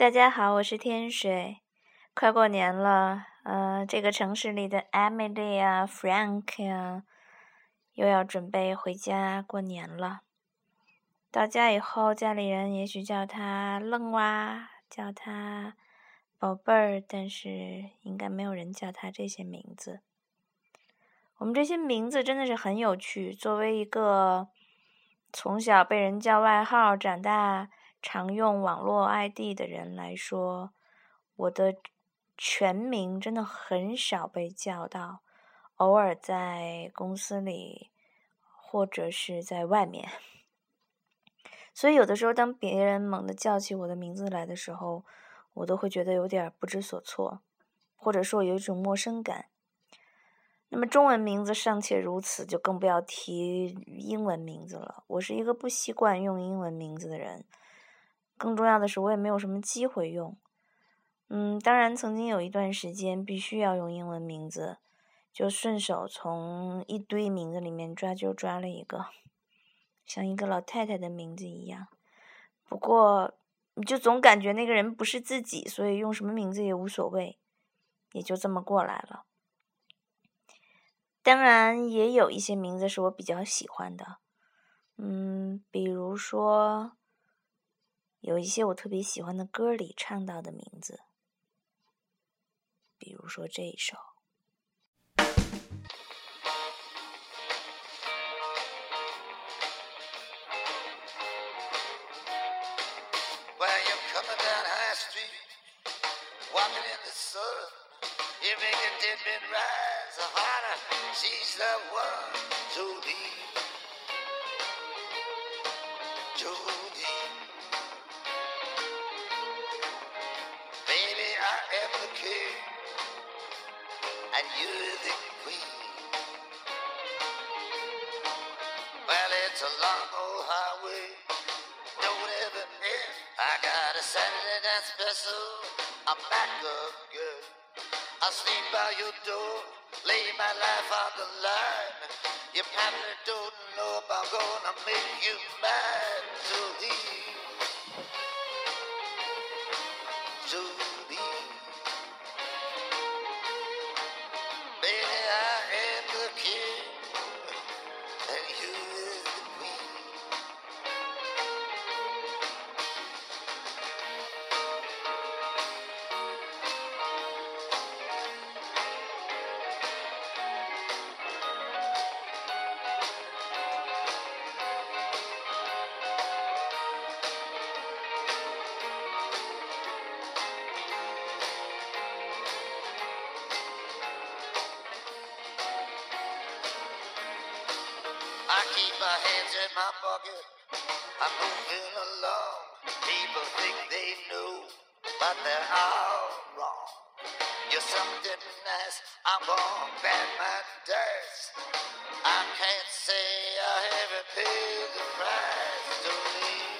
大家好，我是天水。快过年了，呃，这个城市里的 Emily 啊、Frank 呀，又要准备回家过年了。到家以后，家里人也许叫他愣娃，叫他宝贝儿，但是应该没有人叫他这些名字。我们这些名字真的是很有趣。作为一个从小被人叫外号，长大。常用网络 ID 的人来说，我的全名真的很少被叫到，偶尔在公司里或者是在外面，所以有的时候当别人猛地叫起我的名字来的时候，我都会觉得有点不知所措，或者说有一种陌生感。那么中文名字尚且如此，就更不要提英文名字了。我是一个不习惯用英文名字的人。更重要的是，我也没有什么机会用。嗯，当然，曾经有一段时间必须要用英文名字，就顺手从一堆名字里面抓就抓了一个，像一个老太太的名字一样。不过，你就总感觉那个人不是自己，所以用什么名字也无所谓，也就这么过来了。当然，也有一些名字是我比较喜欢的，嗯，比如说。有一些我特别喜欢的歌里唱到的名字，比如说这一首。am and you're the queen. Well, it's a long old highway, don't ever end. I got a Saturday night special, I'm back up good. I'll sleep by your door, lay my life on the line. You probably don't know if I'm gonna make you mine. So leave. Hands in my pocket. I'm moving along. People think they know, but they're all wrong. You're something nice. I'm gonna bet my dirt. I can't say I haven't paid the price to leave.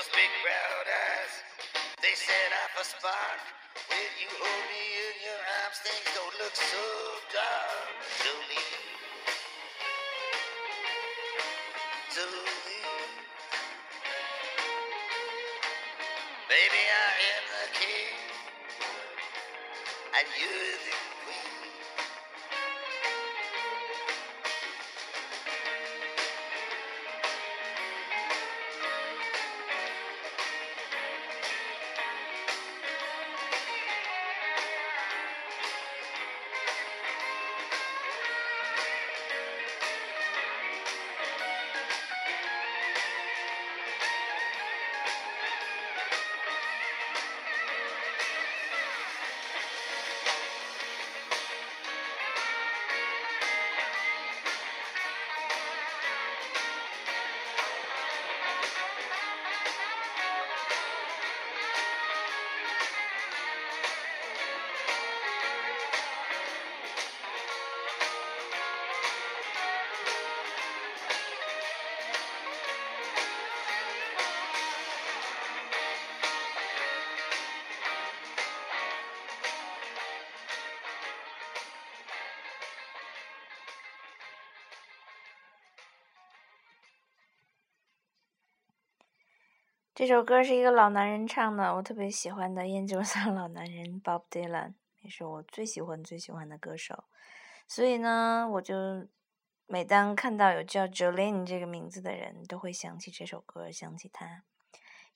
Those big brown eyes, they set off a spark. When you hold me in your arms, things don't look so dark. So leave. So leave. Baby, I am the king and you're the queen. 这首歌是一个老男人唱的，我特别喜欢的烟酒嗓老男人 Bob Dylan，也是我最喜欢最喜欢的歌手。所以呢，我就每当看到有叫 Jolene 这个名字的人，都会想起这首歌，想起他。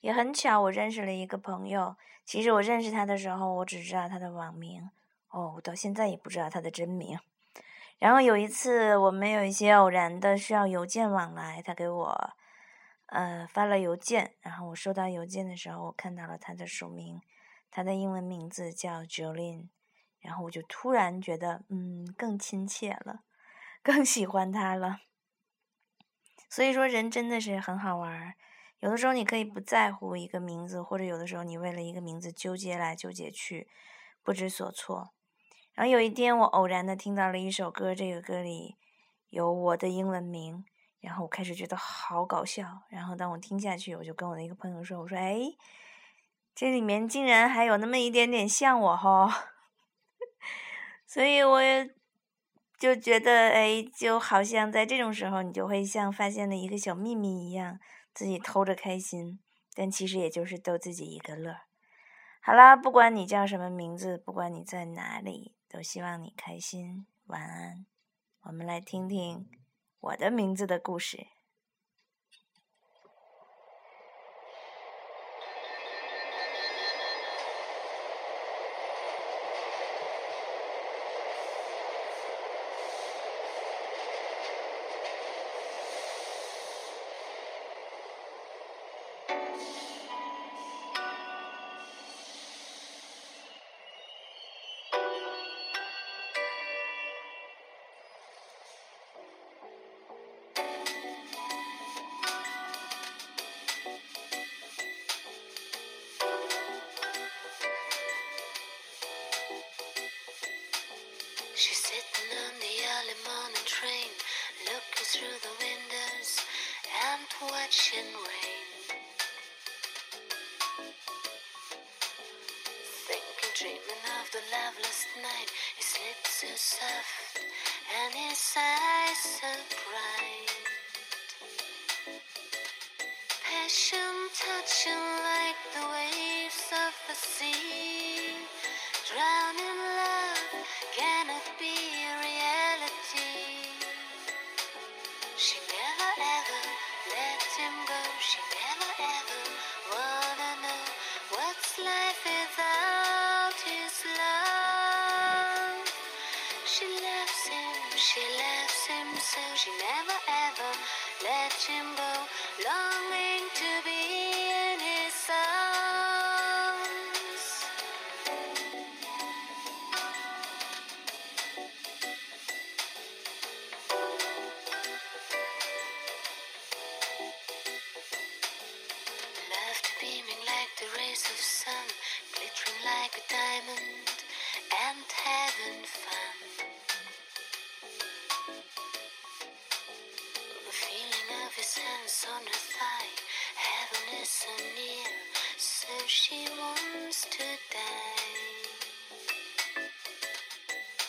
也很巧，我认识了一个朋友。其实我认识他的时候，我只知道他的网名，哦，我到现在也不知道他的真名。然后有一次，我们有一些偶然的需要邮件往来，他给我。呃，发了邮件，然后我收到邮件的时候，我看到了他的署名，他的英文名字叫 Jolene，然后我就突然觉得，嗯，更亲切了，更喜欢他了。所以说，人真的是很好玩儿。有的时候你可以不在乎一个名字，或者有的时候你为了一个名字纠结来纠结去，不知所措。然后有一天，我偶然的听到了一首歌，这个歌里有我的英文名。然后我开始觉得好搞笑，然后当我听下去，我就跟我的一个朋友说：“我说，哎，这里面竟然还有那么一点点像我哈。”所以我也就觉得，哎，就好像在这种时候，你就会像发现了一个小秘密一样，自己偷着开心，但其实也就是逗自己一个乐。好啦，不管你叫什么名字，不管你在哪里，都希望你开心。晚安，我们来听听。我的名字的故事。Through the windows and watching rain. Thinking, dreaming of the loveless night, his lips so soft and his eyes so bright. Passion touching like the waves of the sea, drowning love can it be hands on her thigh, heaven is so near, so she wants to die.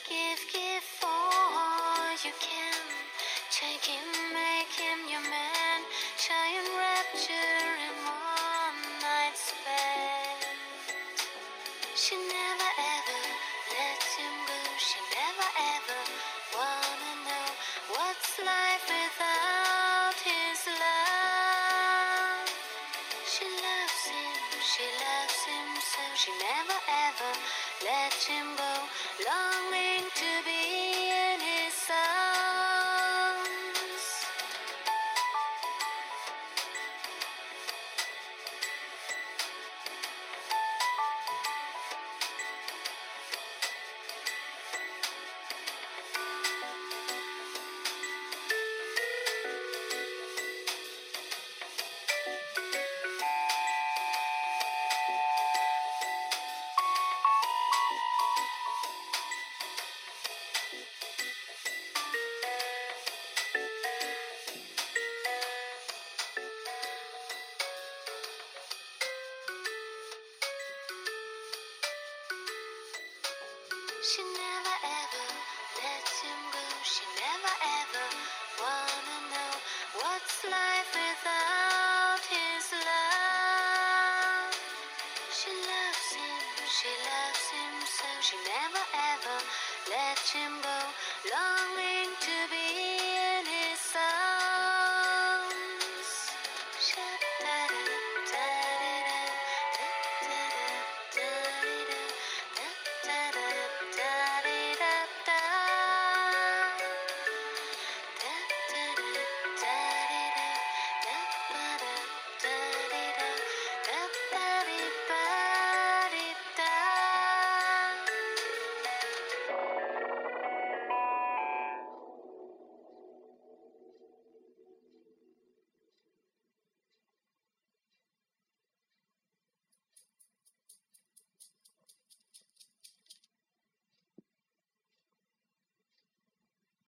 Give, give all you can. Take him, make him your man. Try and rapture in one night spend. She never She never ever lets him go. She never ever